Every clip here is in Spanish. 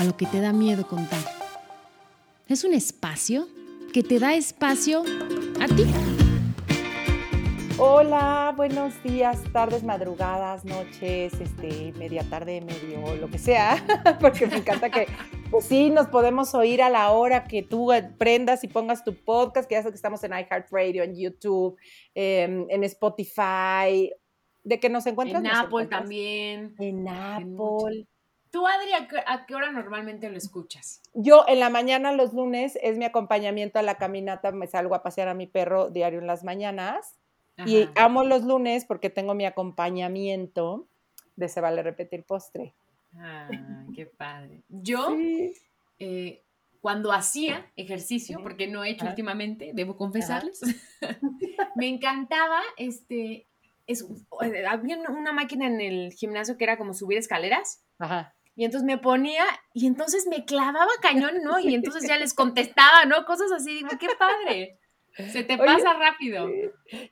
A lo que te da miedo contar. Es un espacio que te da espacio a ti. Hola, buenos días, tardes, madrugadas, noches, este, media tarde, medio, lo que sea, porque me encanta que, pues sí, nos podemos oír a la hora que tú prendas y pongas tu podcast, que ya sé que estamos en iHeartRadio, en YouTube, em, en Spotify, de que nos encuentran. En Apple también. En Apple. ¿Tú, Adri, a qué, hora normalmente lo escuchas? Yo en la mañana, los lunes, es mi acompañamiento a la caminata, me salgo a pasear a mi perro diario en las mañanas. Y amo los lunes porque tengo mi acompañamiento de Se Vale Repetir Postre. Ah, qué padre. Yo, eh, cuando hacía ejercicio, porque no he hecho últimamente, debo confesarles, me encantaba, este, es, eh, había una máquina en el gimnasio que era como subir escaleras. Ajá. Y entonces me ponía, y entonces me clavaba cañón, ¿no? Y entonces ya les contestaba, ¿no? Cosas así, digo, qué padre. Se te pasa rápido.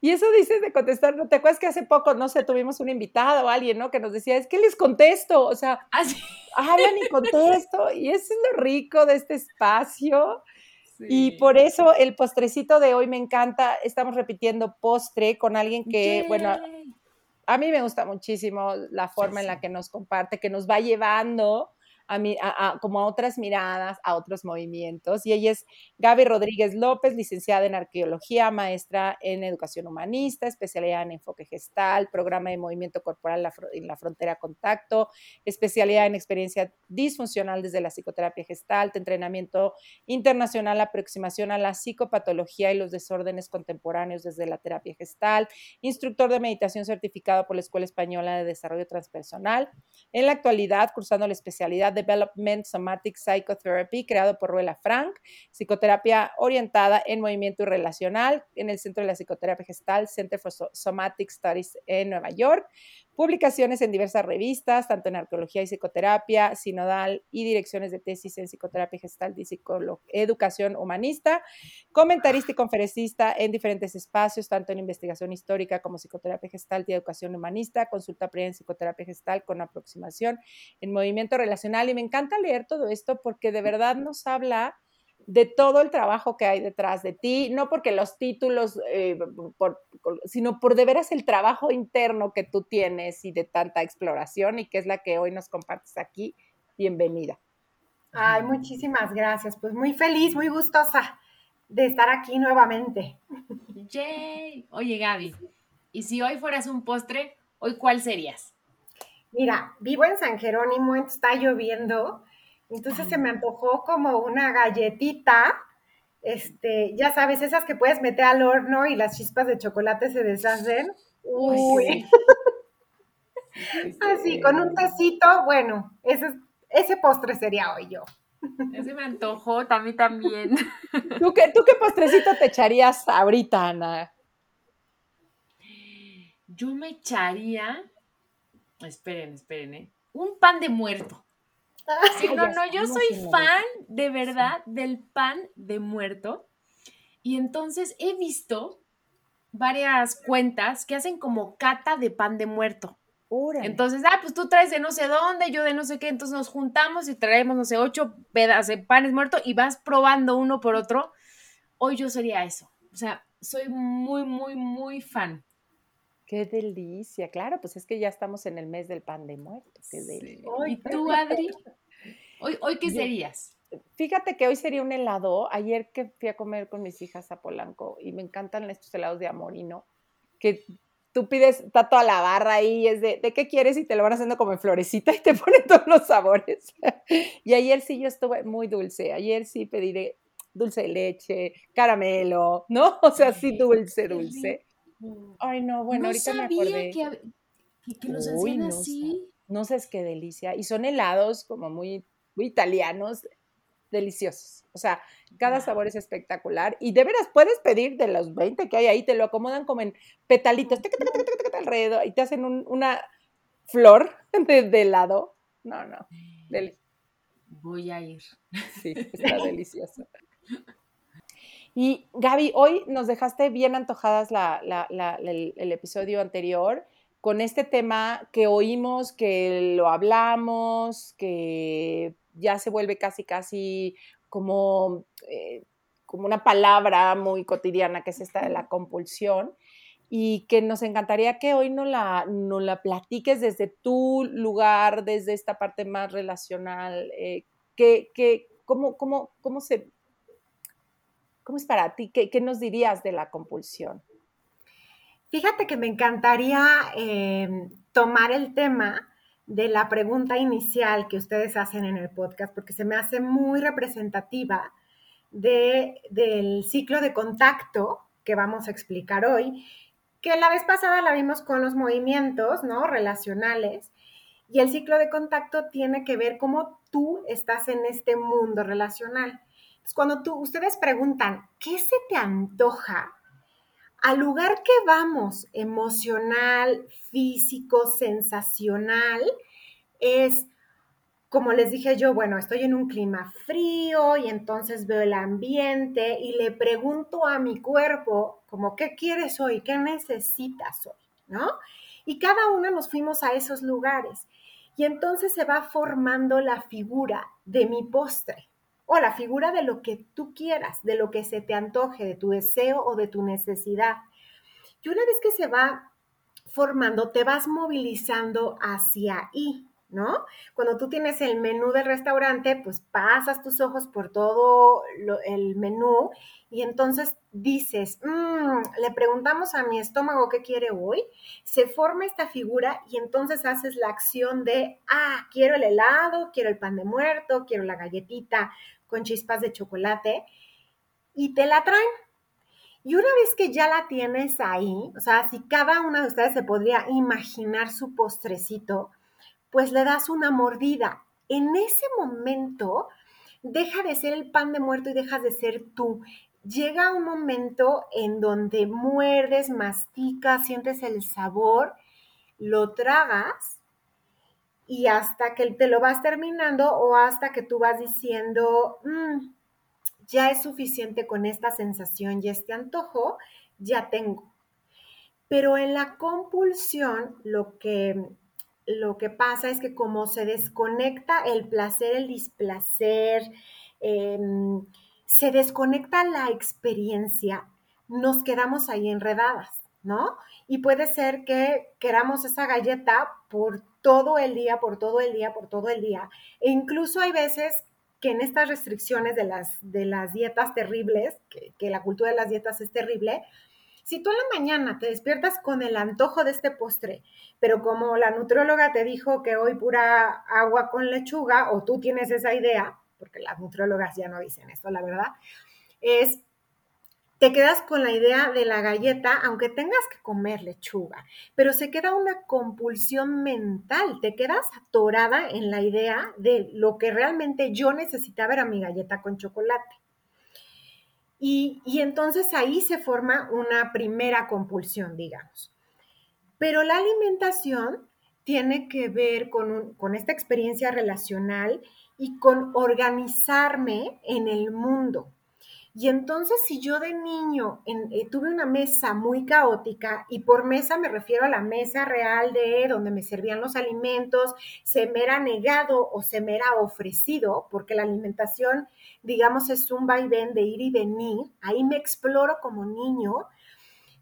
Y eso dices de contestar, ¿no te acuerdas que hace poco, no sé, tuvimos un invitado o alguien, ¿no? Que nos decía, es que les contesto, o sea, ¿Así? ¿Ah, hablan y contesto. Y eso es lo rico de este espacio. Y por eso el postrecito de hoy me encanta. Estamos repitiendo postre con alguien que, bueno, a mí me gusta muchísimo la forma en la que nos comparte, que nos va llevando a, como a otras miradas, a otros movimientos. Y ella es Gaby Rodríguez López, licenciada en arqueología, maestra en educación humanista, especialidad en enfoque gestal, programa de movimiento corporal en la frontera contacto, especialidad en experiencia disfuncional desde la psicoterapia gestalt, entrenamiento internacional, aproximación a la psicopatología y los desórdenes contemporáneos desde la terapia gestal, instructor de meditación certificado por la Escuela Española de Desarrollo Transpersonal. En la actualidad, cursando la especialidad Development Somatic Psychotherapy, creado por Ruela Frank, psicoterapia orientada en movimiento relacional en el Centro de la Psicoterapia Gestal, Center for Somatic Studies en Nueva York. Publicaciones en diversas revistas, tanto en arqueología y psicoterapia, sinodal y direcciones de tesis en psicoterapia gestal y educación humanista. Comentarista y conferencista en diferentes espacios, tanto en investigación histórica como psicoterapia gestal y educación humanista. Consulta previa en psicoterapia gestal con aproximación en movimiento relacional. Y me encanta leer todo esto porque de verdad nos habla de todo el trabajo que hay detrás de ti, no porque los títulos, eh, sino por de veras el trabajo interno que tú tienes y de tanta exploración y que es la que hoy nos compartes aquí. Bienvenida. Ay, muchísimas gracias. Pues muy feliz, muy gustosa de estar aquí nuevamente. Yay. Oye, Gaby, ¿y si hoy fueras un postre, hoy cuál serías? Mira, vivo en San Jerónimo, está lloviendo entonces se me antojó como una galletita, este, ya sabes, esas que puedes meter al horno y las chispas de chocolate se deshacen. Uy. Así, con un tecito, bueno, ese, ese postre sería hoy yo. Ese me antojó, a mí también. ¿Tú qué, ¿Tú qué postrecito te echarías ahorita, Ana? Yo me echaría, esperen, esperen, ¿eh? un pan de muerto. Sí, no, no, yo soy fan de verdad del pan de muerto. Y entonces he visto varias cuentas que hacen como cata de pan de muerto. Entonces, ah, pues tú traes de no sé dónde, yo de no sé qué, entonces nos juntamos y traemos, no sé, ocho pedazos de panes muertos y vas probando uno por otro. Hoy yo sería eso. O sea, soy muy, muy, muy fan. Qué delicia, claro, pues es que ya estamos en el mes del pan de muerto. Qué delicia. ¿Y tú, Adri? ¿Hoy, hoy qué serías? Fíjate que hoy sería un helado. Ayer que fui a comer con mis hijas a Polanco y me encantan estos helados de amorino, que tú pides, está toda la barra ahí, es de, ¿de qué quieres? Y te lo van haciendo como en florecita y te ponen todos los sabores. y ayer sí yo estuve muy dulce. Ayer sí pedí dulce de leche, caramelo, ¿no? O sea, sí dulce, dulce. Ay, no, bueno, ahorita me acordé. Que, que, los hacían así. No, sé, es qué delicia. Y son helados como muy italianos, deliciosos. O sea, cada sabor es espectacular. Y de veras, puedes pedir de los 20 que hay ahí, te lo acomodan como en petalitos alrededor y te hacen una flor de, helado. No, no. Voy a ir. Sí, está delicioso. Y Gaby, hoy nos dejaste bien antojadas el, episodio anterior con este tema que oímos, que lo hablamos, que ya se vuelve casi, casi como, eh, como una palabra muy cotidiana, que es esta de la compulsión, y que nos encantaría que hoy no la, no la platiques desde tu lugar, desde esta parte más relacional, eh, que, cómo, cómo, cómo se ¿Cómo es para ti? ¿Qué, nos dirías de la compulsión? Fíjate que me encantaría em, tomar el tema de la pregunta inicial que ustedes hacen en el podcast, porque se me hace muy representativa del ciclo de contacto que vamos a explicar hoy, que la vez pasada la vimos con los movimientos ¿no? relacionales, y el ciclo de contacto tiene que ver cómo tú estás en este mundo relacional cuando tú, ustedes preguntan, ¿qué se te antoja? Al lugar que vamos, emocional, físico, sensacional, es, como les dije yo, bueno, estoy en un clima frío y entonces veo el ambiente y le pregunto a mi cuerpo, como, ¿qué quieres hoy? ¿Qué necesitas hoy? ¿No? Y cada uno nos fuimos a esos lugares. Y entonces se va formando la figura de mi postre o la figura de lo que tú quieras, de lo que se te antoje, de tu deseo o de tu necesidad. Y una vez que se va formando, te vas movilizando hacia ahí. ¿no? Cuando tú tienes el menú del restaurante, pues pasas tus ojos por todo el menú y entonces dices, mm, le preguntamos a mi estómago qué quiere hoy, se forma esta figura y entonces haces la acción de, ah, quiero el helado, quiero el pan de muerto, quiero la galletita con chispas de chocolate y te la traen. Y una vez que ya la tienes ahí, o sea, si cada una de ustedes se podría imaginar su postrecito, pues le das una mordida. En ese momento deja de ser el pan de muerto y dejas de ser tú. Llega un momento en donde muerdes, masticas, sientes el sabor, lo tragas y hasta que te lo vas terminando o hasta que tú vas diciendo, mm, ya es suficiente con esta sensación y este antojo, ya tengo. Pero en la compulsión lo que lo que pasa es que como se desconecta el placer, el displacer, em, se desconecta la experiencia, nos quedamos ahí enredadas, ¿no? Y puede ser que queramos esa galleta por todo el día, por todo el día, por todo el día. E incluso hay veces que en estas restricciones de las, de las dietas terribles, que, que la cultura de las dietas es terrible, si tú en la mañana te despiertas con el antojo de este postre, pero como la nutrióloga te dijo que hoy pura agua con lechuga, o tú tienes esa idea, porque las nutriólogas ya no dicen esto, la verdad, es te quedas con la idea de la galleta, aunque tengas que comer lechuga, pero se queda una compulsión mental, te quedas atorada en la idea de lo que realmente yo necesitaba era mi galleta con chocolate. Y, entonces ahí se forma una primera compulsión, digamos. Pero la alimentación tiene que ver con, con, esta experiencia relacional y con organizarme en el mundo. Y entonces si yo de niño eh, tuve una mesa muy caótica, y por mesa me refiero a la mesa real de donde me servían los alimentos, se me era negado o se me era ofrecido, porque la alimentación, digamos, es un vaivén de ir y venir, ahí me exploro como niño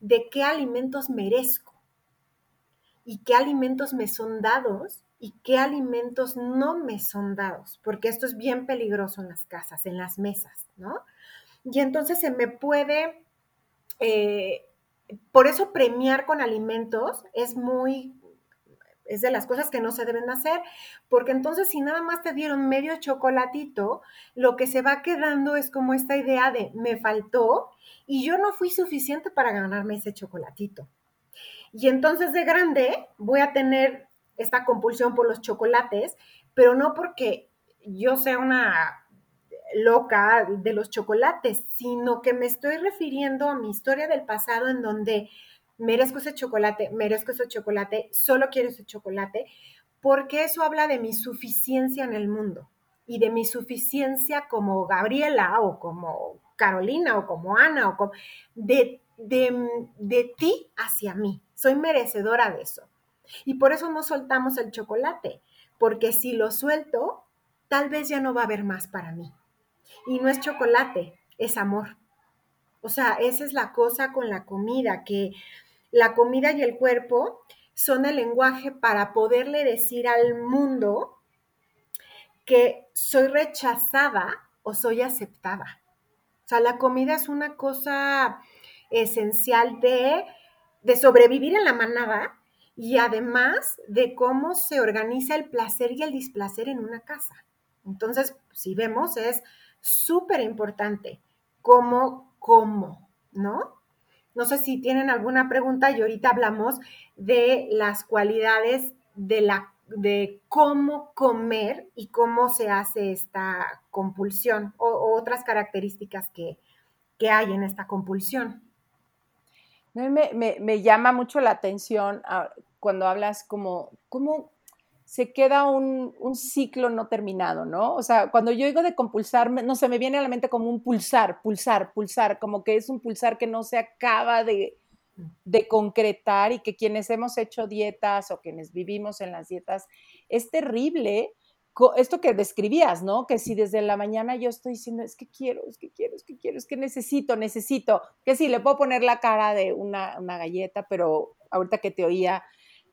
de qué alimentos merezco y qué alimentos me son dados y qué alimentos no me son dados, porque esto es bien peligroso en las casas, en las mesas, ¿no? Y entonces se me puede, eh, por eso premiar con alimentos es muy, es de las cosas que no se deben hacer, porque entonces si nada más te dieron medio chocolatito, lo que se va quedando es como esta idea de me faltó y yo no fui suficiente para ganarme ese chocolatito. Y entonces de grande voy a tener esta compulsión por los chocolates, pero no porque yo sea una loca de los chocolates, sino que me estoy refiriendo a mi historia del pasado en donde merezco ese chocolate, merezco ese chocolate, solo quiero ese chocolate, porque eso habla de mi suficiencia en el mundo y de mi suficiencia como Gabriela o como Carolina o como Ana o como de, de, de ti hacia mí. Soy merecedora de eso. Y por eso no soltamos el chocolate, porque si lo suelto, tal vez ya no va a haber más para mí. Y no es chocolate, es amor. O sea, esa es la cosa con la comida, que la comida y el cuerpo son el lenguaje para poderle decir al mundo que soy rechazada o soy aceptada. O sea, la comida es una cosa esencial de, de sobrevivir en la manada y además de cómo se organiza el placer y el displacer en una casa. Entonces, si vemos, es súper importante cómo, cómo, ¿no? No sé si tienen alguna pregunta y ahorita hablamos de las cualidades de, la, de cómo comer y cómo se hace esta compulsión o, otras características que, hay en esta compulsión. Me, me, llama mucho la atención ah, cuando hablas como, ¿cómo, se queda un, ciclo no terminado, ¿no? O sea, cuando yo digo de compulsar, no sé, me viene a la mente como un pulsar, pulsar, pulsar, como que es un pulsar que no se acaba de, de concretar y que quienes hemos hecho dietas o quienes vivimos en las dietas, es terrible esto que describías, ¿no? Que si desde la mañana yo estoy diciendo, es que quiero, es que quiero, es que quiero, es que necesito, necesito, que sí, le puedo poner la cara de una, una galleta, pero ahorita que te oía,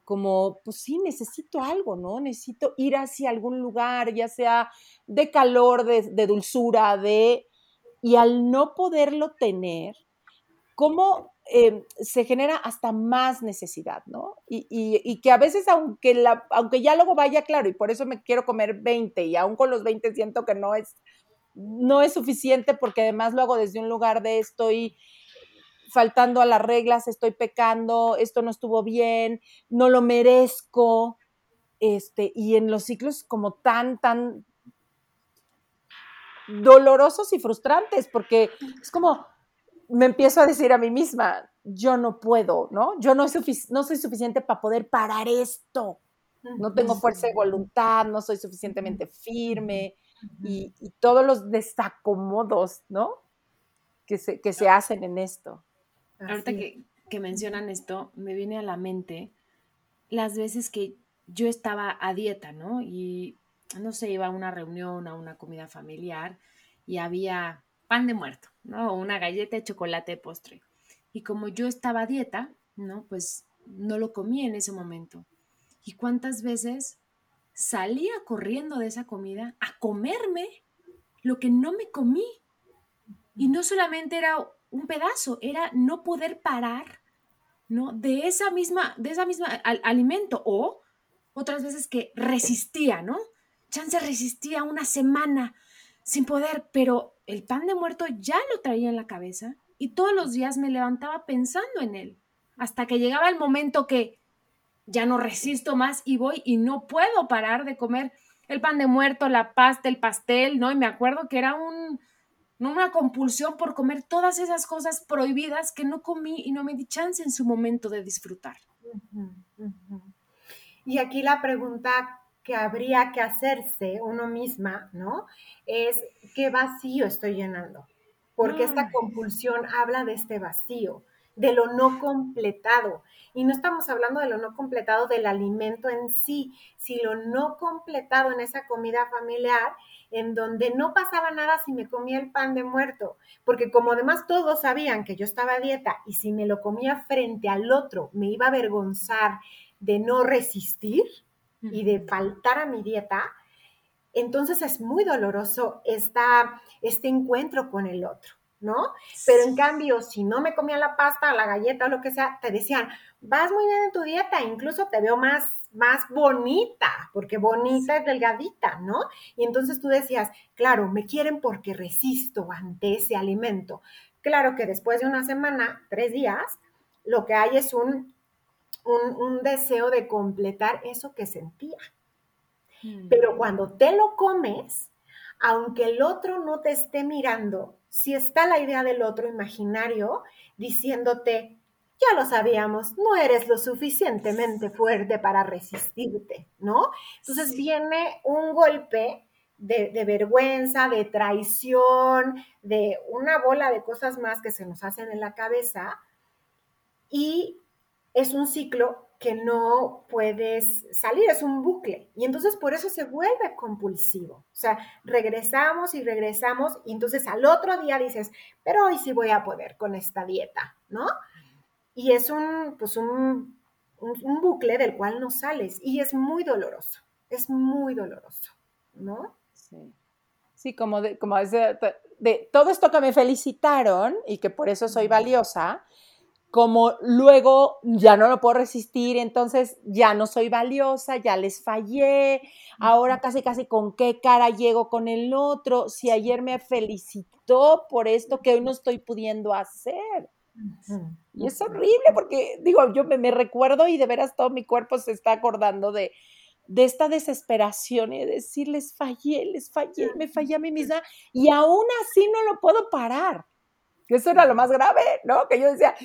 como, pues sí, necesito algo, ¿no? Necesito ir hacia algún lugar, ya sea de calor, de, dulzura, de... Y al no poderlo tener, ¿cómo em, se genera hasta más necesidad, ¿no? Y, que a veces, aunque, la, aunque ya luego vaya claro, y por eso me quiero comer 20, y aún con los 20 siento que no es, no es suficiente, porque además lo hago desde un lugar de estoy faltando a las reglas, estoy pecando, esto no estuvo bien, no lo merezco. Este, y en los ciclos como tan, tan dolorosos y frustrantes, porque es como, me empiezo a decir a mí misma, yo no puedo, ¿no? Yo no, no soy suficiente para poder parar esto. No tengo fuerza de voluntad, no soy suficientemente firme y, todos los desacomodos, ¿no? Que se, que se hacen en esto. Ahorita que, mencionan esto, me viene a la mente las veces que yo estaba a dieta, ¿no? Y no sé, iba a una reunión, a una comida familiar y había pan de muerto, ¿no? Una galleta de chocolate de postre. Y como yo estaba a dieta, ¿no? Pues no lo comí en ese momento. ¿Y cuántas veces salía corriendo de esa comida a comerme lo que no me comí? Y no solamente era un pedazo, era no poder parar, ¿no? De esa misma, de esa misma alimento o otras veces que resistía, ¿no? Chance resistía una semana sin poder, pero el pan de muerto ya lo traía en la cabeza y todos los días me levantaba pensando en él, hasta que llegaba el momento que ya no resisto más y voy y no puedo parar de comer el pan de muerto, la pasta, el pastel, ¿no? Y me acuerdo que era un, una compulsión por comer todas esas cosas prohibidas que no comí y no me di chance en su momento de disfrutar. Y aquí la pregunta que habría que hacerse uno misma, ¿no? Es, ¿qué vacío estoy llenando? Porque esta compulsión habla de este vacío, de lo no completado. Y no estamos hablando de lo no completado del alimento en sí, sino lo no completado en esa comida familiar en donde no pasaba nada si me comía el pan de muerto, porque como además todos sabían que yo estaba a dieta y si me lo comía frente al otro me iba a avergonzar de no resistir y de faltar a mi dieta, entonces es muy doloroso esta, este encuentro con el otro. ¿no? Pero en cambio, si no me comía la pasta, la galleta o lo que sea, te decían, vas muy bien en tu dieta, incluso te veo más más bonita, porque bonita es delgadita, ¿no? Y entonces tú decías, claro, me quieren porque resisto ante ese alimento. Claro que después de una semana, tres días, lo que hay es un, un, deseo de completar eso que sentía. Mm. Pero cuando te lo comes, aunque el otro no te esté mirando, si está la idea del otro imaginario diciéndote, ya lo sabíamos, no eres lo suficientemente fuerte para resistirte, ¿no? Entonces viene un golpe de, vergüenza, de traición, de una bola de cosas más que se nos hacen en la cabeza y es un ciclo que no puedes salir, es un bucle. Y entonces por eso se vuelve compulsivo. O sea, regresamos y regresamos y entonces al otro día dices, pero hoy sí voy a poder con esta dieta, ¿no? Y es un, pues un, un, bucle del cual no sales y es muy doloroso, es muy doloroso, ¿no? Sí. Sí, como de, como de, de todo esto que me felicitaron y que por eso soy valiosa, como luego ya no lo puedo resistir, entonces ya no soy valiosa, ya les fallé, ahora casi casi con qué cara llego con el otro, si ayer me felicitó por esto que hoy no estoy pudiendo hacer. Y es horrible porque, digo, yo me, recuerdo y de veras todo mi cuerpo se está acordando de, de esta desesperación y de decir, les fallé, les fallé, me fallé a mí misma y aún así no lo puedo parar. Que eso era lo más grave, ¿no? Que yo decía,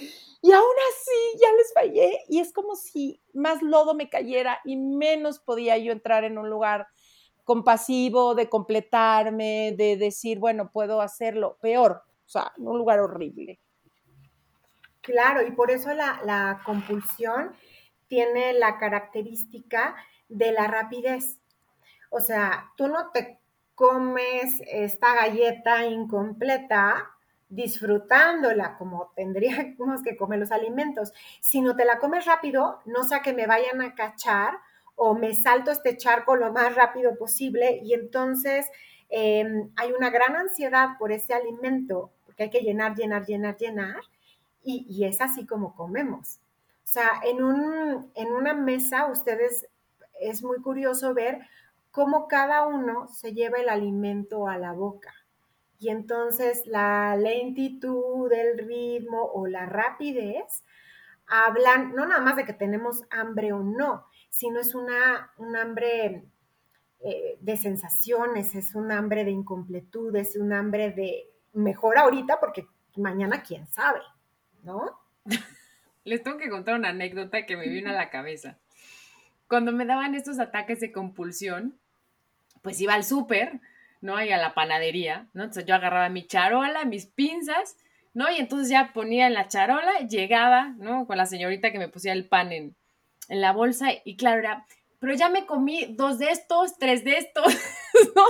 y aún así ya les fallé. Y es como si más lodo me cayera y menos podía yo entrar en un lugar compasivo, de completarme, de decir, bueno, puedo hacerlo. Peor, o sea, en un lugar horrible. Claro, y por eso la, la compulsión tiene la característica de la rapidez. O sea, tú no te comes esta galleta incompleta disfrutándola como tendríamos que comer los alimentos. Si no te la comes rápido, no sea que me vayan a cachar o me salto este charco lo más rápido posible y entonces em, hay una gran ansiedad por ese alimento, porque hay que llenar, llenar, llenar, llenar, y, es así como comemos. O sea, en, un, en una mesa ustedes es muy curioso ver cómo cada uno se lleva el alimento a la boca. Y entonces la lentitud, el ritmo o la rapidez hablan no nada más de que tenemos hambre o no, sino es una, un hambre eh, de sensaciones, es un hambre de incompletud, es un hambre de mejor ahorita porque mañana quién sabe, ¿no? Les tengo que contar una anécdota que me vino a la cabeza. Cuando me daban estos ataques de compulsión, pues iba al súper ¿no? Y a la panadería, ¿no? Entonces yo agarraba mi charola, mis pinzas, ¿no? Y entonces ya ponía en la charola, llegaba, ¿no? Con la señorita que me pusía el pan en, en la bolsa y claro, era, pero ya me comí dos de estos, tres de estos, ¿no?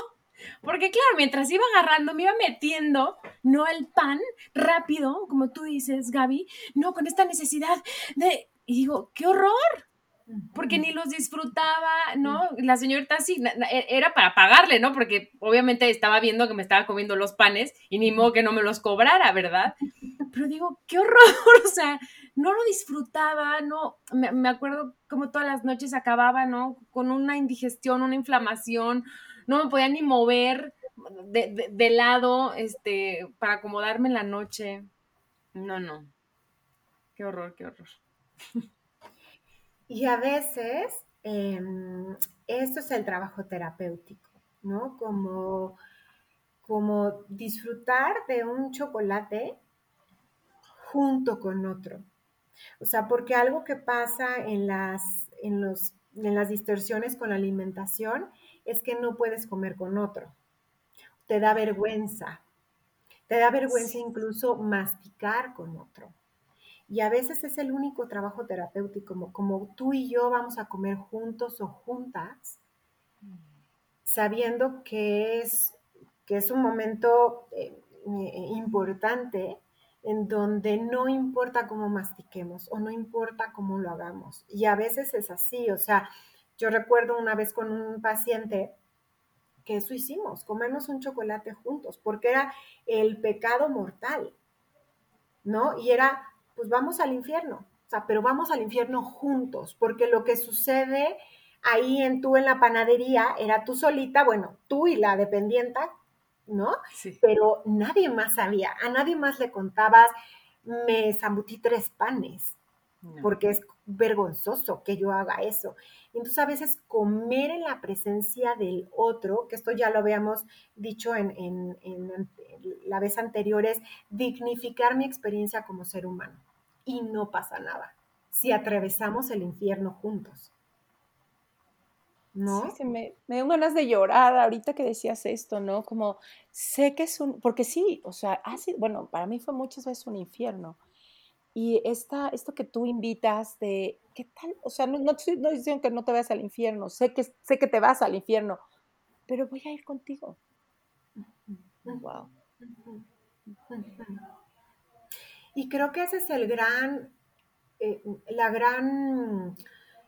Porque claro, mientras iba agarrando, me iba metiendo, no el pan rápido, como tú dices, Gaby, no, con esta necesidad de... Y digo, qué horror, porque ni los disfrutaba, ¿no? La señorita sí, e, era para pagarle, ¿no? Porque obviamente estaba viendo que me estaba comiendo los panes y ni modo que no me los cobrara, ¿verdad? Pero digo, qué horror, o sea, no lo disfrutaba, no, me, acuerdo como todas las noches acababa, ¿no? Con una indigestión, una inflamación, no me podía ni mover de, de lado, este, para acomodarme en la noche. No, no. Qué horror, qué horror. Y a veces em, esto es el trabajo terapéutico, ¿no? Como, como disfrutar de un chocolate junto con otro. O sea, porque algo que pasa en las, en los, en las distorsiones con la alimentación es que no puedes comer con otro. Te da vergüenza. Te da vergüenza incluso masticar con otro. Y a veces es el único trabajo terapéutico, como, como tú y yo vamos a comer juntos o juntas, sabiendo que es, que es un momento eh, eh, importante en donde no importa cómo mastiquemos o no importa cómo lo hagamos. Y a veces es así, o sea, yo recuerdo una vez con un paciente que eso hicimos, comernos un chocolate juntos, porque era el pecado mortal, ¿no? Y era pues vamos al infierno. O sea, pero vamos al infierno juntos, porque lo que sucede ahí en tú en la panadería era tú solita, bueno, tú y la dependienta, ¿no? Sí. Pero nadie más sabía, a nadie más le contabas, me zambutí tres panes, porque es vergonzoso que yo haga eso. Entonces a veces comer en la presencia del otro, que esto ya lo habíamos dicho en, en la vez anterior, es dignificar mi experiencia como ser humano. Y no pasa nada si atravesamos el infierno juntos. ¿no? Me, me dio ganas de llorar ahorita que decías esto, ¿no? Como sé que es un, porque sí, o sea, bueno, para mí fue muchas veces un infierno. Y esta, esto que tú invitas de, ¿qué tal? O sea, no, no, no diciendo que no te vayas al infierno, sé que, sé que te vas al infierno, pero voy a ir contigo. Wow. Y creo que ese es el gran, eh, la gran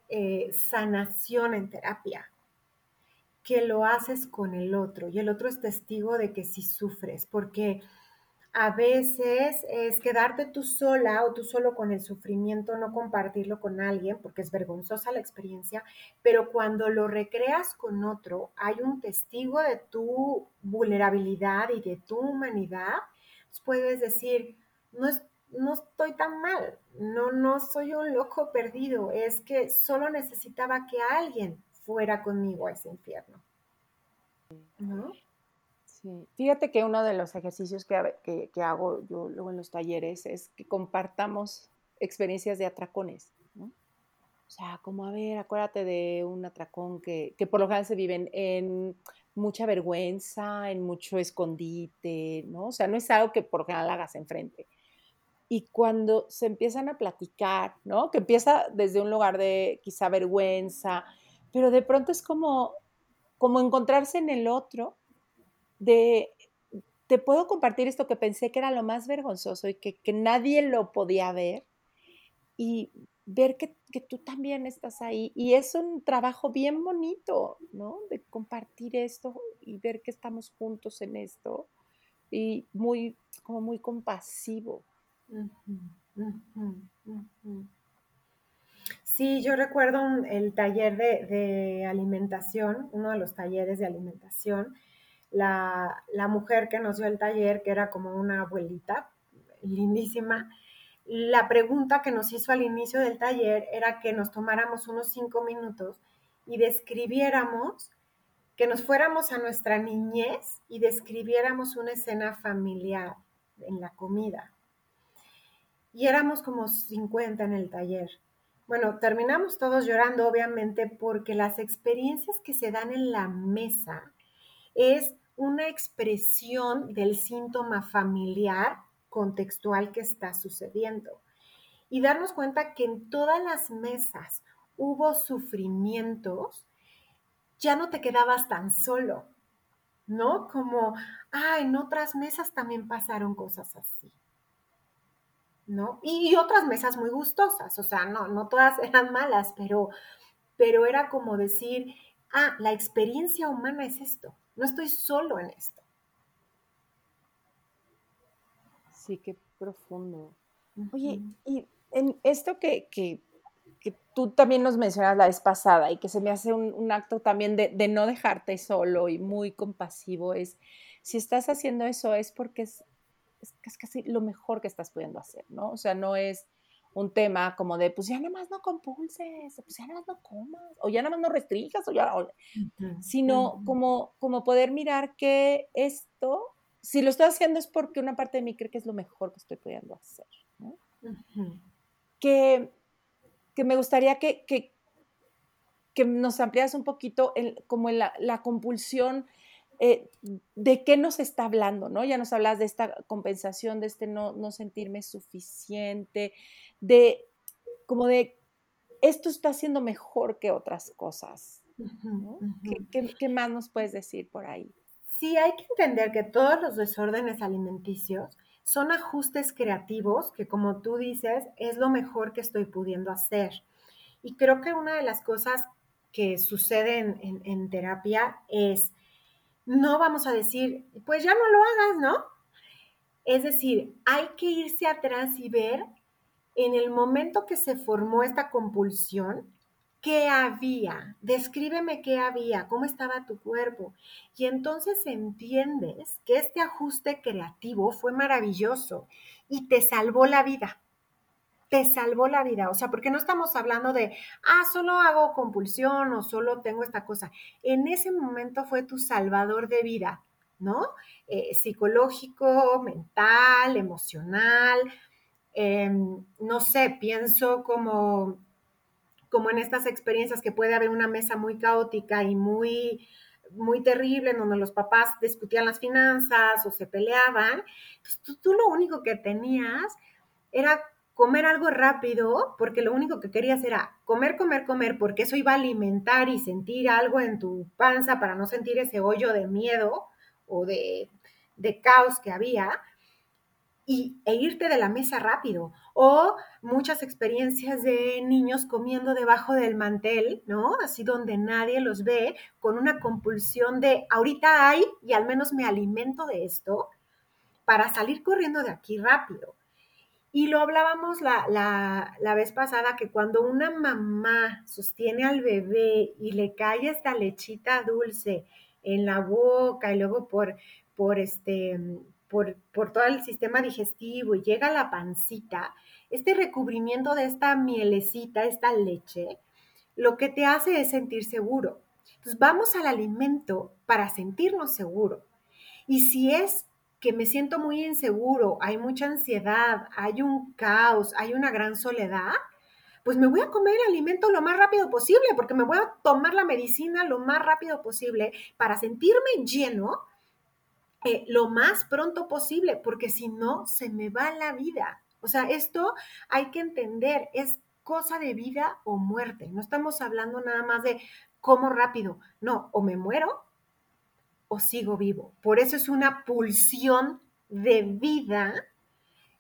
eh, sanación en terapia, que lo haces con el otro y el otro es testigo de que sí sufres, porque a veces es quedarte tú sola o tú solo con el sufrimiento, no compartirlo con alguien, porque es vergonzosa la experiencia, pero cuando lo recreas con otro, hay un testigo de tu vulnerabilidad y de tu humanidad, pues puedes decir, no es, no estoy tan mal, no, no soy un loco perdido, es que solo necesitaba que alguien fuera conmigo a ese infierno. Sí. Fíjate que uno de los ejercicios que, que, hago yo luego en los talleres es que compartamos experiencias de atracones. ¿no? O sea, como a ver, acuérdate de un atracón que, que por lo general se viven en mucha vergüenza, en mucho escondite, ¿no? O sea, no es algo que por lo general hagas enfrente y cuando se empiezan a platicar, ¿no? Que empieza desde un lugar de quizá vergüenza, pero de pronto es como, como encontrarse en el otro, de, te puedo compartir esto que pensé que era lo más vergonzoso y que, nadie lo podía ver y ver que, que, tú también estás ahí. Y es un trabajo bien bonito, ¿no? De compartir esto y ver que estamos juntos en esto y muy, como muy compasivo. Sí, yo recuerdo el taller de, alimentación, uno de los talleres de alimentación. La, la, mujer que nos dio el taller, que era como una abuelita lindísima, la pregunta que nos hizo al inicio del taller era que nos tomáramos unos cinco minutos y describiéramos, que nos fuéramos a nuestra niñez y describiéramos una escena familiar en la comida y éramos como 50 en el taller. Bueno, terminamos todos llorando, obviamente, porque las experiencias que se dan en la mesa es una expresión del síntoma familiar contextual que está sucediendo. Y darnos cuenta que en todas las mesas hubo sufrimientos, ya no te quedabas tan solo, ¿no? Como, ah, en otras mesas también pasaron cosas así. ¿no? Y, otras mesas muy gustosas, o sea, no, no todas eran malas, pero, pero era como decir, ah, la experiencia humana es esto, no estoy solo en esto. Sí, qué profundo. Oye, y en esto que, que, tú también nos mencionas la vez pasada y que se me hace un, acto también de, de, no dejarte solo y muy compasivo, es, si estás haciendo eso es porque es es, casi lo mejor que estás pudiendo hacer, ¿no? O sea, no es un tema como de, pues ya nada más no compulses, pues ya nada más no comas, o ya nada más no restringas, o ya, sino como, como poder mirar que esto, si lo estoy haciendo es porque una parte de mí cree que es lo mejor que estoy pudiendo hacer, ¿no? que, que, me gustaría que, que, que nos amplias un poquito como en la, la compulsión eh, de qué nos está hablando, ¿no? Ya nos hablas de esta compensación, de este no, no sentirme suficiente, de como de esto está siendo mejor que otras cosas. ¿Qué, más nos puedes decir por ahí? Sí, hay que entender que todos los desórdenes alimenticios son ajustes creativos que, como tú dices, es lo mejor que estoy pudiendo hacer. Y creo que una de las cosas que sucede en terapia es no vamos a decir, pues ya no lo hagas, ¿no? Es decir, hay que irse atrás y ver en el momento que se formó esta compulsión, ¿qué había? Descríbeme qué había, cómo estaba tu cuerpo. Y entonces entiendes que este ajuste creativo fue maravilloso y te salvó la vida. te salvó la vida. O sea, porque no estamos hablando de, ah, solo hago compulsión o solo tengo esta cosa. En ese momento fue tu salvador de vida, ¿no? Eh, psicológico, mental, emocional. Em, no sé, pienso como, como en estas experiencias que puede haber una mesa muy caótica y muy muy terrible en donde los papás discutían las finanzas o se peleaban. tú, lo único que tenías era comer algo rápido, porque lo único que querías era comer, comer, comer, porque eso iba a alimentar y sentir algo en tu panza para no sentir ese hoyo de miedo o de, caos que había, y, e irte de la mesa rápido. O muchas experiencias de niños comiendo debajo del mantel, ¿no? Así donde nadie los ve, con una compulsión de ahorita hay y al menos me alimento de esto para salir corriendo de aquí rápido. Y lo hablábamos la, vez pasada, que cuando una mamá sostiene al bebé y le cae esta lechita dulce en la boca y luego por, por, este, por, por todo el sistema digestivo y llega a la pancita, este recubrimiento de esta mielecita, esta leche, lo que te hace es sentir seguro. Entonces vamos al alimento para sentirnos seguros. Y si es que me siento muy inseguro, hay mucha ansiedad, hay un caos, hay una gran soledad, pues me voy a comer el alimento lo más rápido posible, porque me voy a tomar la medicina lo más rápido posible para sentirme lleno lo más pronto posible, porque si no, se me va la vida. O sea, esto hay que entender, es cosa de vida o muerte. No estamos hablando nada más de cómo rápido, no, o me muero o sigo vivo. Por eso es una pulsión de vida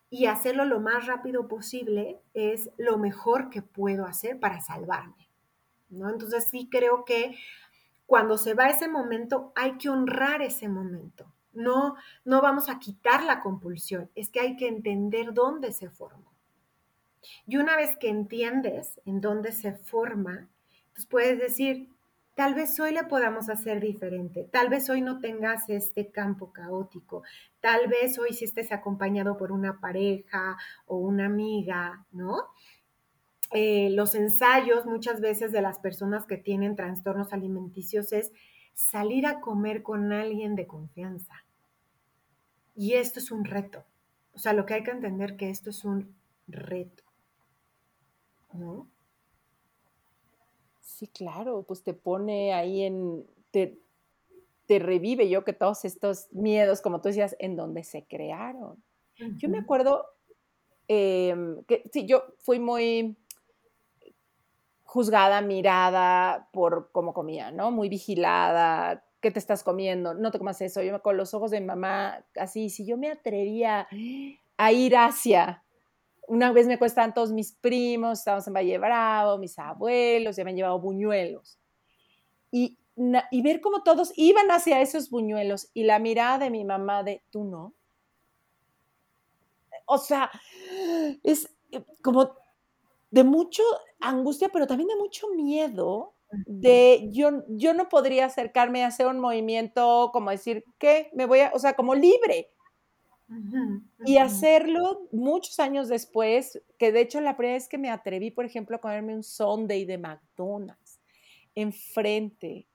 y hacerlo lo más rápido posible es lo mejor que puedo hacer para salvarme. ¿no? Entonces sí creo que cuando se va ese momento hay que honrar ese momento. No, no vamos a quitar la compulsión, es que hay que entender dónde se formó. Y una vez que entiendes en dónde se forma, pues puedes decir, Tal vez hoy le podamos hacer diferente, tal vez hoy no tengas este campo caótico, tal vez hoy sí estés acompañado por una pareja o una amiga, ¿no? Eh, los ensayos muchas veces de las personas que tienen trastornos alimenticios es salir a comer con alguien de confianza. Y esto es un reto. O sea, lo que hay que entender que esto es un reto. ¿No? Sí, claro, pues te pone ahí en, te, revive yo que todos estos miedos, como tú decías, en donde se crearon. Yo me acuerdo em, que sí, yo fui muy juzgada, mirada por cómo comía, ¿no? Muy vigilada, ¿qué te estás comiendo? No te comas eso. Yo con los ojos de mi mamá, así, si yo me atrevía a ir hacia una vez me cuestan todos mis primos, estábamos en Valle Bravo, mis abuelos, ya me han llevado buñuelos. Y, y ver cómo todos iban hacia esos buñuelos y la mirada de mi mamá de, tú no. O sea, es eh, como de mucho angustia, pero también de mucho miedo de yo, yo no podría acercarme a hacer un movimiento como decir, ¿qué? Me voy a, o sea, como libre. Y hacerlo muchos años después, que de hecho la primera vez que me atreví, por ejemplo, a comerme un Sunday de McDonald's enfrente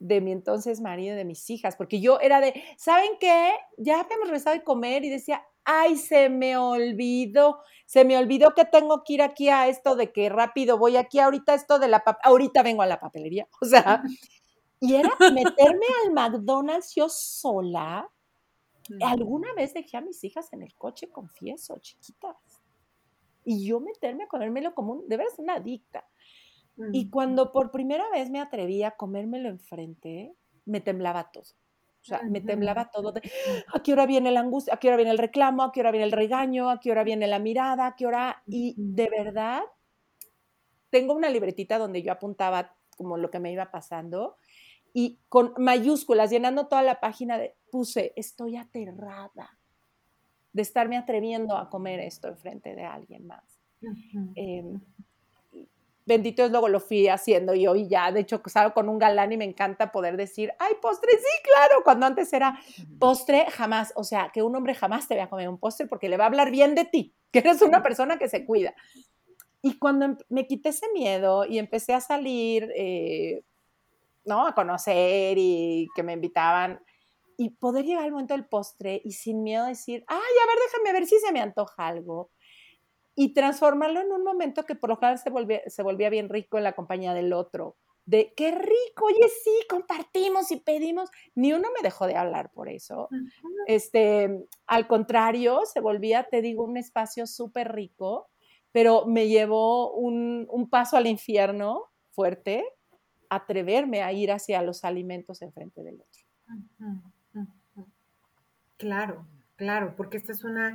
de mi entonces marido y de mis hijas, porque yo era de, ¿saben qué? Ya habíamos regresado de comer y decía, ay, se me olvidó, se me olvidó que tengo que ir aquí a esto de que rápido voy aquí, ahorita esto de la, ahorita vengo a la papelería, o sea, y era meterme al McDonald's yo sola, Alguna vez dejé a mis hijas en el coche, confieso, chiquitas. Y yo meterme a comérmelo como un, de veras una adicta. Y cuando por primera vez me atreví a comérmelo enfrente, me temblaba todo. O sea, me temblaba todo de, ¿a qué hora viene la angustia? ¿A qué hora viene el reclamo? ¿A qué hora viene el regaño? ¿A qué hora viene la mirada? ¿A qué hora? Y de verdad, tengo una libretita donde yo apuntaba como lo que me iba pasando y con mayúsculas, llenando toda la página, de, puse, estoy aterrada de estarme atreviendo a comer esto en frente de alguien más. Bendito es luego lo fui haciendo y hoy ya, de hecho, salgo con un galán y me encanta poder decir, ay, postre, sí, claro, cuando antes era postre, jamás, o sea, que un hombre jamás te vea comer un postre porque le va a hablar bien de ti, que eres una persona que se cuida. Y cuando em, me quité ese miedo y empecé a salir, eh, ¿no? A conocer y que me invitaban, y poder llegar al momento del postre y sin miedo decir, ay, a ver, déjame ver si se me antoja algo y transformarlo en un momento que por lo general se volvía, se volvía bien rico en la compañía del otro. De qué rico, oye, sí, compartimos y pedimos. Ni uno me dejó de hablar por eso. Este, al contrario, se volvía, te digo, un espacio súper rico, pero me llevó un, un, paso al infierno fuerte, atreverme a ir hacia los alimentos enfrente del otro. Claro, claro, porque esta es una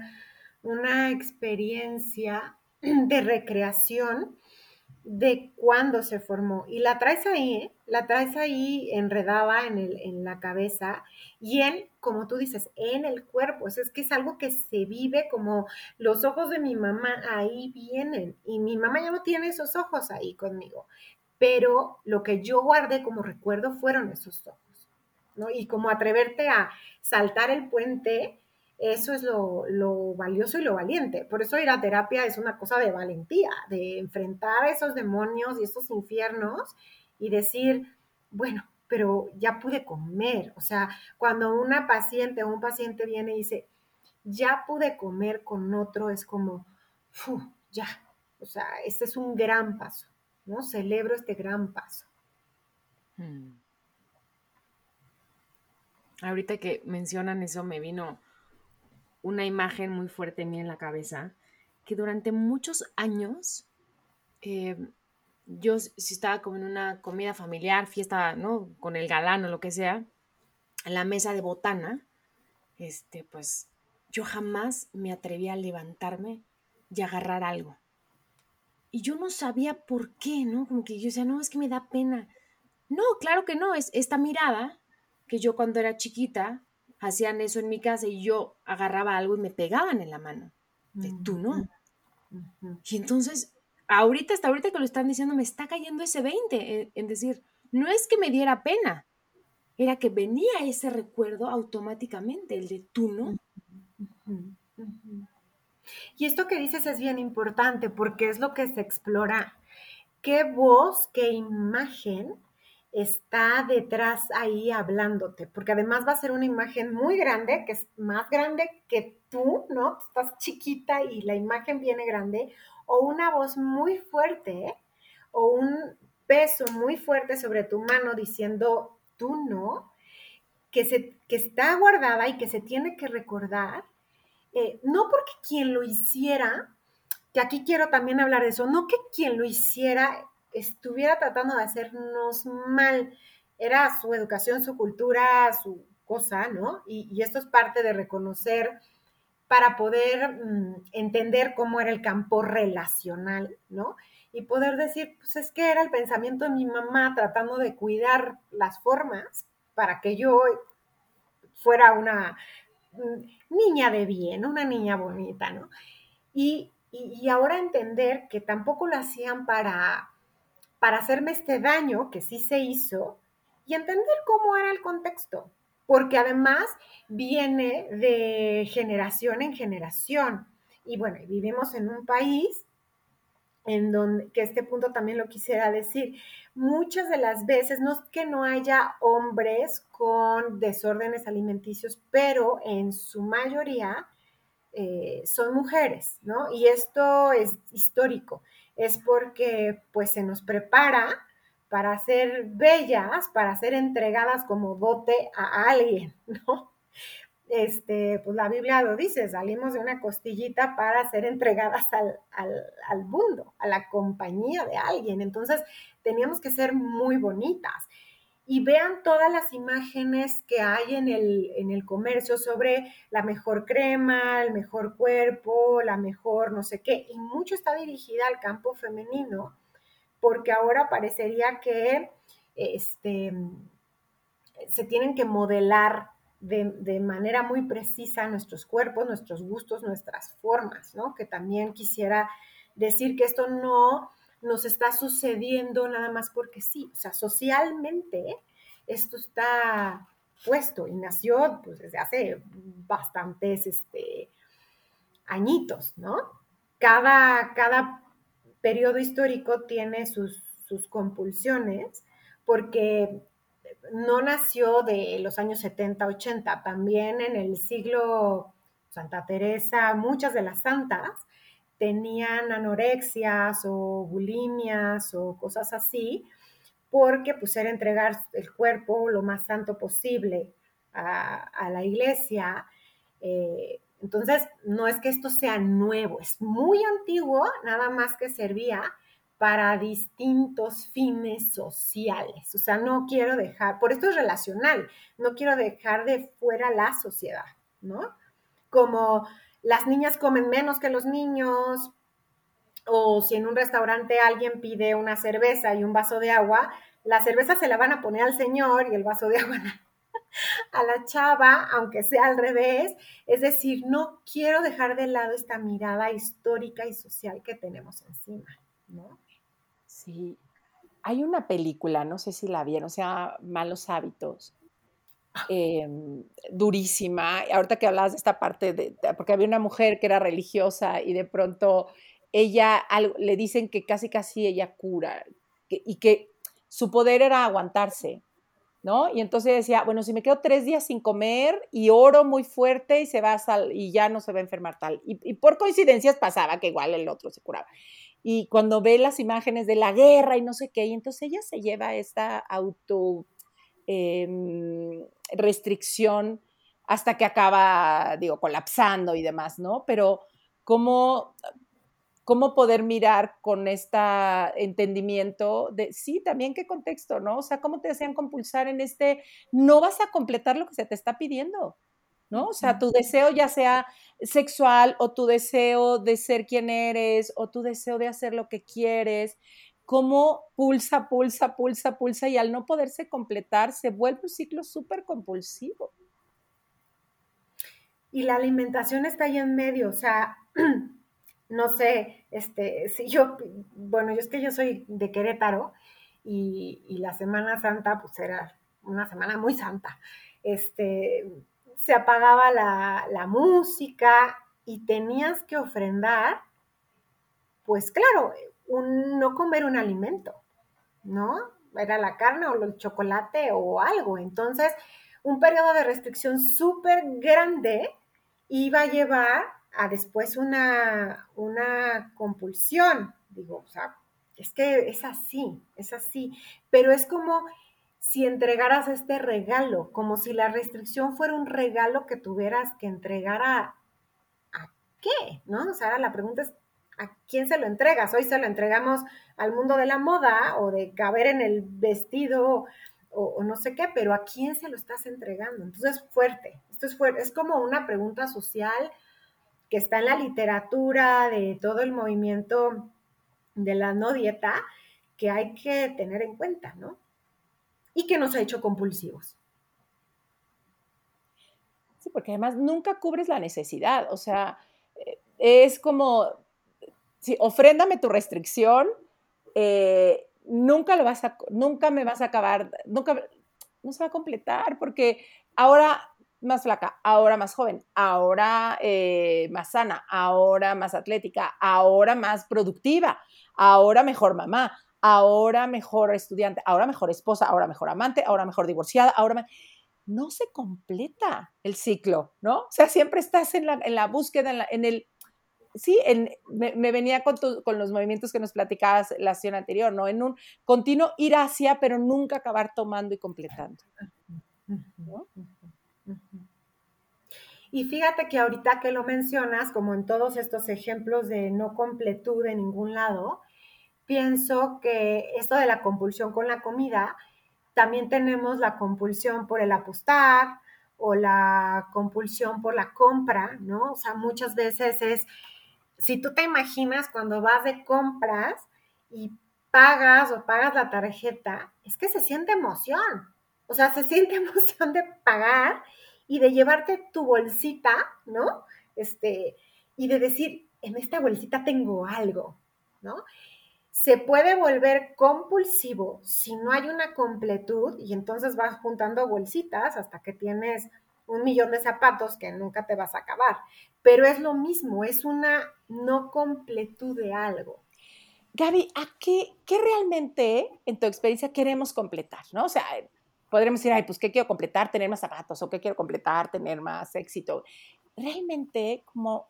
una experiencia de recreación de cuándo se formó. Y la traes ahí, ¿eh? la traes ahí enredada en, el, en, la cabeza y en, como tú dices, en el cuerpo. es que es algo que se vive como los ojos de mi mamá ahí vienen. Y mi mamá ya no tiene esos ojos ahí conmigo. Pero lo que yo guardé como recuerdo fueron esos ojos. ¿no? Y como atreverte a saltar el puente eso es lo, valioso y lo valiente. Por eso ir a terapia es una cosa de valentía, de enfrentar esos demonios y esos infiernos y decir, bueno, pero ya pude comer. O sea, cuando una paciente o un paciente viene y dice, ya pude comer con otro, es como, ya. O sea, este es un gran paso, ¿no? Celebro este gran paso. Hmm. Ahorita que mencionan eso, me vino una imagen muy fuerte en mí en la cabeza, que durante muchos años, eh, yo si estaba como en una comida familiar, fiesta, ¿no? Con el galán o lo que sea, en la mesa de botana, este, pues yo jamás me atrevía a levantarme y agarrar algo. Y yo no sabía por qué, ¿no? Como que yo decía, no, es que me da pena. No, claro que no, es esta mirada que yo cuando era chiquita hacían eso en mi casa y yo agarraba algo y me pegaban en la mano. De tú no. Y entonces, ahorita, hasta ahorita que lo están diciendo, me está cayendo ese 20 en, decir, no es que me diera pena, era que venía ese recuerdo automáticamente, el de tú no. Y esto que dices es bien importante porque es lo que se explora. ¿Qué voz, qué imagen está detrás ahí hablándote, porque además va a ser una imagen muy grande, que es más grande que tú, ¿no? Estás chiquita y la imagen viene grande, o una voz muy fuerte, o un peso muy fuerte sobre tu mano diciendo, tú no, que, se, que está guardada y que se tiene que recordar, eh, no porque quien lo hiciera, que aquí quiero también hablar de eso, no que quien lo hiciera estuviera tratando de hacernos mal. Era su educación, su cultura, su cosa, ¿no? Y, esto es parte de reconocer para poder mm, entender cómo era el campo relacional, ¿no? Y poder decir, pues es que era el pensamiento de mi mamá tratando de cuidar las formas para que yo fuera una mm, niña de bien, una niña bonita, ¿no? Y, y ahora entender que tampoco lo hacían para para hacerme este daño que sí se hizo y entender cómo era el contexto, porque además viene de generación en generación. Y bueno, vivimos en un país en donde, que este punto también lo quisiera decir, muchas de las veces, no es que no haya hombres con desórdenes alimenticios, pero en su mayoría eh, son mujeres, ¿no? Y esto es histórico es porque pues se nos prepara para ser bellas, para ser entregadas como dote a alguien, ¿no? Este, pues la Biblia lo dice, salimos de una costillita para ser entregadas al, al mundo, a la compañía de alguien. Entonces, teníamos que ser muy bonitas y vean todas las imágenes que hay en el, en el comercio sobre la mejor crema, el mejor cuerpo, la mejor no sé qué. Y mucho está dirigida al campo femenino, porque ahora parecería que este, se tienen que modelar de, de, manera muy precisa nuestros cuerpos, nuestros gustos, nuestras formas, ¿no? Que también quisiera decir que esto no nos está sucediendo nada más porque sí. O sea, socialmente esto está puesto y nació pues, desde hace bastantes este, añitos, ¿no? Cada, cada periodo histórico tiene sus, sus compulsiones porque no nació de los años 70, 80, también en el siglo Santa Teresa, muchas de las santas tenían anorexias o bulimias o cosas así, porque pues era entregar el cuerpo lo más santo posible a, la iglesia. Eh, entonces, no es que esto sea nuevo, es muy antiguo, nada más que servía para distintos fines sociales. O sea, no quiero dejar, por esto es relacional, no quiero dejar de fuera la sociedad, ¿no? Como las niñas comen menos que los niños, o si en un restaurante alguien pide una cerveza y un vaso de agua, la cerveza se la van a poner al señor y el vaso de agua a la chava, aunque sea al revés. Es decir, no quiero dejar de lado esta mirada histórica y social que tenemos encima. Sí. Hay una película, no sé si la vieron, o sea, Malos Hábitos, em, durísima. Ahorita que hablabas de esta parte, de, porque había una mujer que era religiosa y de pronto ella le dicen que casi casi ella cura y que su poder era aguantarse, ¿no? Y entonces decía, bueno, si me quedo tres días sin comer y oro muy fuerte y se va a y ya no se va a enfermar tal. Y, y por coincidencias pasaba que igual el otro se curaba y cuando ve las imágenes de la guerra y no sé qué, y entonces ella se lleva esta auto em, restricción hasta que acaba, digo, colapsando y demás, ¿no? Pero cómo, cómo poder mirar con este entendimiento de, sí, también qué contexto, ¿no? O sea, cómo te desean compulsar en este, no vas a completar lo que se te está pidiendo. ¿no? O sea, tu deseo ya sea sexual o tu deseo de ser quien eres o tu deseo de hacer lo que quieres, cómo pulsa, pulsa, pulsa, pulsa y al no poderse completar se vuelve un ciclo súper compulsivo. Y la alimentación está ahí en medio, o sea, no sé, este, si yo, bueno, yo es que yo soy de Querétaro y, la Semana Santa pues era una semana muy santa. Este, se apagaba la, música y tenías que ofrendar, pues claro, un, no comer un alimento, ¿no? Era la carne o el chocolate o algo. Entonces, un periodo de restricción súper grande iba a llevar a después una, una compulsión. Digo, o sea, es que es así, es así. Pero es como si entregaras este regalo, como si la restricción fuera un regalo que tuvieras que entregar a, ¿a qué? ¿No? O sea, la pregunta es, ¿a quién se lo entregas? Hoy se lo entregamos al mundo de la moda o de caber en el vestido o, no sé qué, pero ¿a quién se lo estás entregando? Entonces, fuerte, esto es fuerte, es como una pregunta social que está en la literatura de todo el movimiento de la no dieta que hay que tener en cuenta, ¿no? y que nos ha hecho compulsivos. Sí, porque además nunca cubres la necesidad, o sea, eh, es como, sí, ofréndame tu restricción, eh, nunca lo vas a, nunca me vas a acabar, nunca, no se va a completar, porque ahora más flaca, ahora más joven, ahora eh, más sana, ahora más atlética, ahora más productiva, ahora mejor mamá, ahora mejor estudiante, ahora mejor esposa, ahora mejor amante, ahora mejor divorciada, ahora... No se completa el ciclo, ¿no? O sea, siempre estás en la, búsqueda, en, el... Sí, en, me, venía con, con, los movimientos que nos platicabas la sesión anterior, ¿no? En un continuo ir hacia, pero nunca acabar tomando y completando. Y fíjate que ahorita que lo mencionas, como en todos estos ejemplos de no completud de ningún lado, pienso que esto de la compulsión con la comida, también tenemos la compulsión por el apostar o la compulsión por la compra, ¿no? O sea, muchas veces es, si tú te imaginas cuando vas de compras y pagas o pagas la tarjeta, es que se siente emoción. O sea, se siente emoción de pagar y de llevarte tu bolsita, ¿no? Este, y de decir, en esta bolsita tengo algo, ¿no? se puede volver compulsivo si no hay una completud y entonces vas juntando bolsitas hasta que tienes un millón de zapatos que nunca te vas a acabar. Pero es lo mismo, es una no completud de algo. Gaby, ¿a qué, qué realmente en tu experiencia queremos completar? ¿no? O sea, podremos decir, ay, pues, ¿qué quiero completar? Tener más zapatos, o ¿qué quiero completar? Tener más éxito. Realmente, como,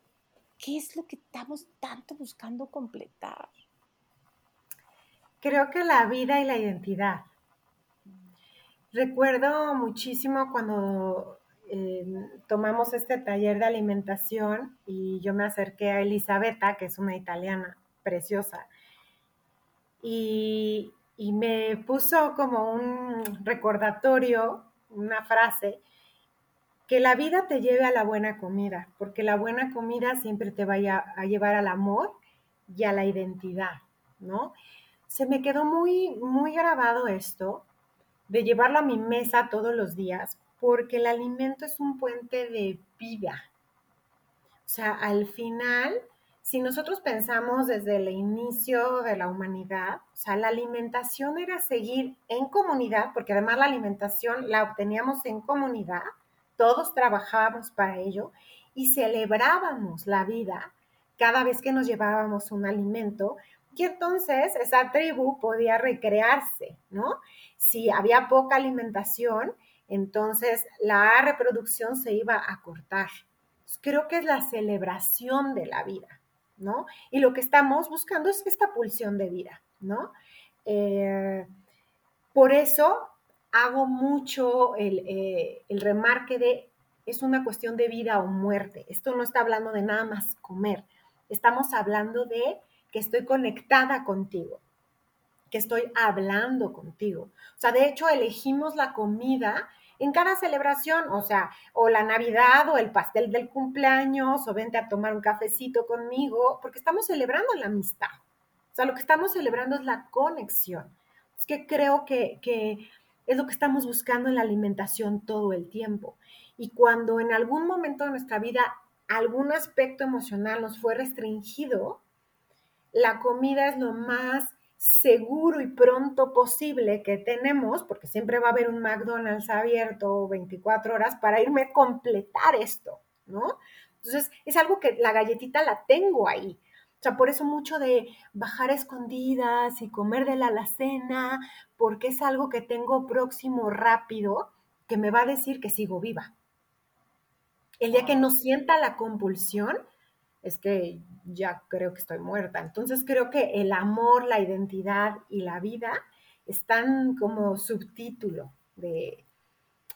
¿qué es lo que estamos tanto buscando completar? Creo que la vida y la identidad. Recuerdo muchísimo cuando tomamos este taller de alimentación y yo me acerqué a Elisabetta, que es una italiana preciosa, y, y me puso como un recordatorio, una frase, que la vida te lleve a la buena comida, porque la buena comida siempre te vaya a llevar al amor y a la identidad, ¿no? Se me quedó muy, muy grabado esto de llevarlo a mi mesa todos los días, porque el alimento es un puente de vida. O sea, al final si nosotros pensamos desde el inicio de la humanidad, o sea, la alimentación era seguir en comunidad, porque además la alimentación la obteníamos en comunidad, todos trabajábamos para ello y celebrábamos la vida cada vez que nos llevábamos un alimento, y entonces esa tribu podía recrearse, ¿no? Si había poca alimentación, entonces la reproducción se iba a cortar. Creo que es la celebración de la vida. ¿no? Y lo que estamos buscando es esta pulsión de vida, ¿no? Eh, por eso hago mucho eh, el, remarque de es una cuestión de vida o muerte. Esto no está hablando de nada más comer. Estamos hablando de que estoy conectada contigo, estoy hablando contigo. O sea, de hecho, elegimos la comida en cada celebración, o sea, o la Navidad o el pastel del cumpleaños o vente a tomar un cafecito conmigo, porque estamos celebrando la amistad. O sea, lo que estamos celebrando es la conexión. Es que creo que, que es lo que estamos buscando en la alimentación todo el tiempo. Y cuando en algún momento de nuestra vida algún aspecto emocional nos fue restringido, la comida es lo más seguro y pronto posible que tenemos, porque siempre va a haber un McDonald's abierto 24 horas para irme a completar esto, ¿no? Entonces, es algo que la galletita la tengo ahí. O sea, por eso mucho de bajar escondidas y comer de la alacena, porque es algo que tengo próximo rápido que me va a decir que sigo viva. El día que no sienta la compulsión, es que ya creo que estoy muerta. Entonces creo que el amor, la identidad y la vida están como subtítulo de,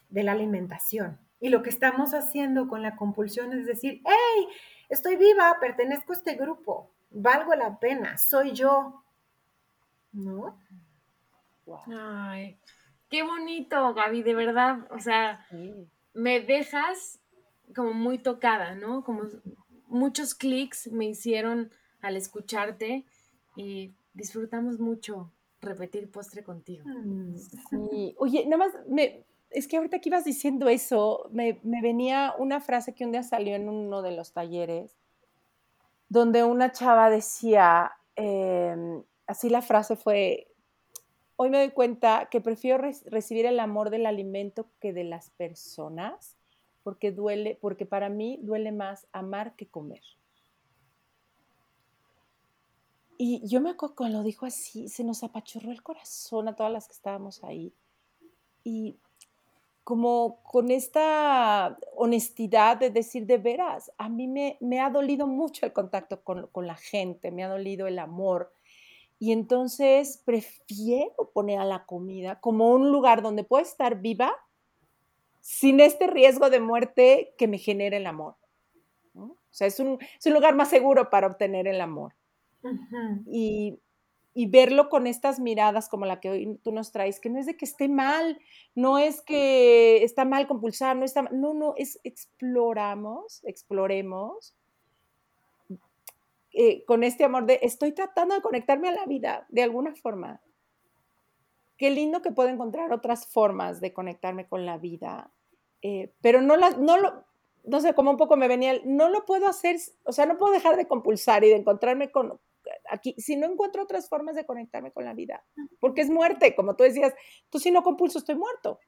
la alimentación. Y lo que estamos haciendo con la compulsión es decir, hey, estoy viva, pertenezco a este grupo, valgo la pena, soy yo. ¿No? Ay, qué bonito, Gaby, de verdad. O sea, me dejas como muy tocada, ¿no? Como muchos clics me hicieron al escucharte y disfrutamos mucho repetir postre contigo. Mm, sí. Oye, nada más, me, es que ahorita que ibas diciendo eso, me, venía una frase que un día salió en uno de los talleres, donde una chava decía, em, así la frase fue, hoy me doy cuenta que prefiero recibir el amor del alimento que de las personas porque duele, porque para mí duele más amar que comer. Y yo me acuerdo cuando lo dijo así, se nos apachurró el corazón a todas las que estábamos ahí. Y como con esta honestidad de decir de veras, a mí me, ha dolido mucho el contacto con, con, la gente, me ha dolido el amor. Y entonces prefiero poner a la comida como un lugar donde puedo estar viva sin este riesgo de muerte que me genera el amor. O sea, es un, lugar más seguro para obtener el amor. y, verlo con estas miradas como la que hoy tú nos traes, que no es de que esté mal, no es que está mal compulsar, no está no, no, es exploramos, exploremos eh, con este amor de estoy tratando de conectarme a la vida de alguna forma qué lindo que puedo encontrar otras formas de conectarme con la vida, eh, pero no, la, no lo, no sé, como un poco me venía, no lo puedo hacer, o sea, no puedo dejar de compulsar y de encontrarme con, aquí, si no encuentro otras formas de conectarme con la vida, porque es muerte, como tú decías, tú si no compulso estoy muerto.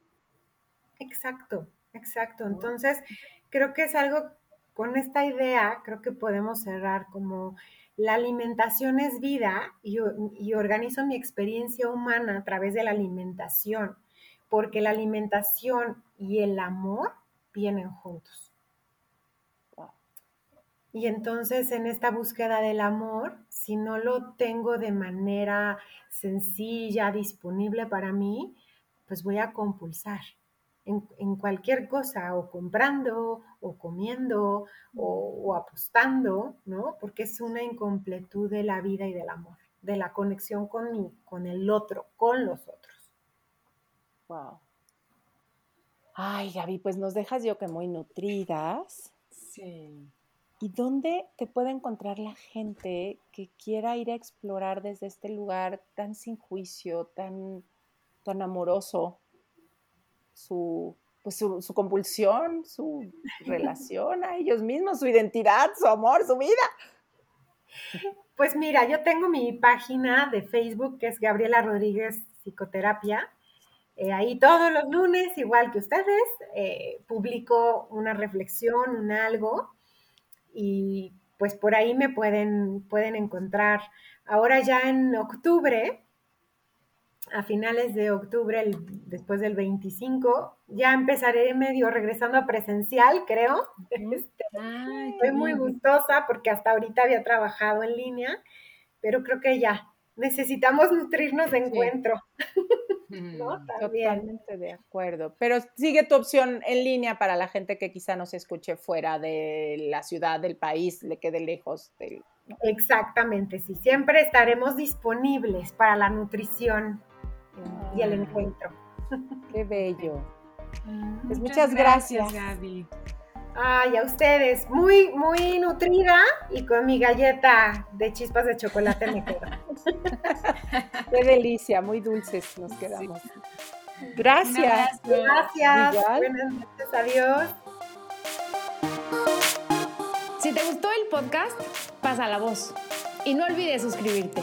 Exacto, exacto. Entonces, creo que es algo con esta idea, creo que podemos cerrar como la alimentación es vida y, y organizo mi experiencia humana a través de la alimentación, porque la alimentación y el amor vienen juntos. Y entonces en esta búsqueda del amor, si no lo tengo de manera sencilla, disponible para mí, pues voy a compulsar en, cualquier cosa, o comprando, o comiendo, o, apostando, ¿no? Porque es una incompletud de la vida y del amor, de la conexión con, con el otro, con los otros. Wow. Ay, Gaby, pues nos dejas yo que muy nutridas. Sí. ¿Y dónde te puede encontrar la gente que quiera ir a explorar desde este lugar tan sin juicio, tan, tan amoroso, su, pues su, su, compulsión, su relación a ellos mismos, su identidad, su amor, su vida? Pues mira, yo tengo mi página de Facebook que es Gabriela Rodríguez Psicoterapia. Eh, ahí todos los lunes, igual que ustedes, eh, publico una reflexión, un algo y pues por ahí me pueden, pueden encontrar. Ahora ya en octubre, a finales de octubre, después del 25, ya empezaré medio regresando a presencial, creo. Este, estoy muy gustosa porque hasta ahorita había trabajado en línea, pero creo que ya necesitamos nutrirnos de encuentro. Totalmente de acuerdo. Pero sigue tu opción en línea para la gente que quizá no se escuche fuera de la ciudad, del país, le quede lejos. Exactamente, sí. Siempre estaremos disponibles para la nutrición y el encuentro. Qué bello. Mm, pues muchas, gracias, gracias, Gaby. Ay, a ustedes. Muy, muy nutrida y con mi galleta de chispas de chocolate me quedo. Qué delicia, muy dulces nos quedamos. Gracias. Gracias. Buenas noches, adiós. Si te gustó el podcast, pasa la voz y no olvides suscribirte.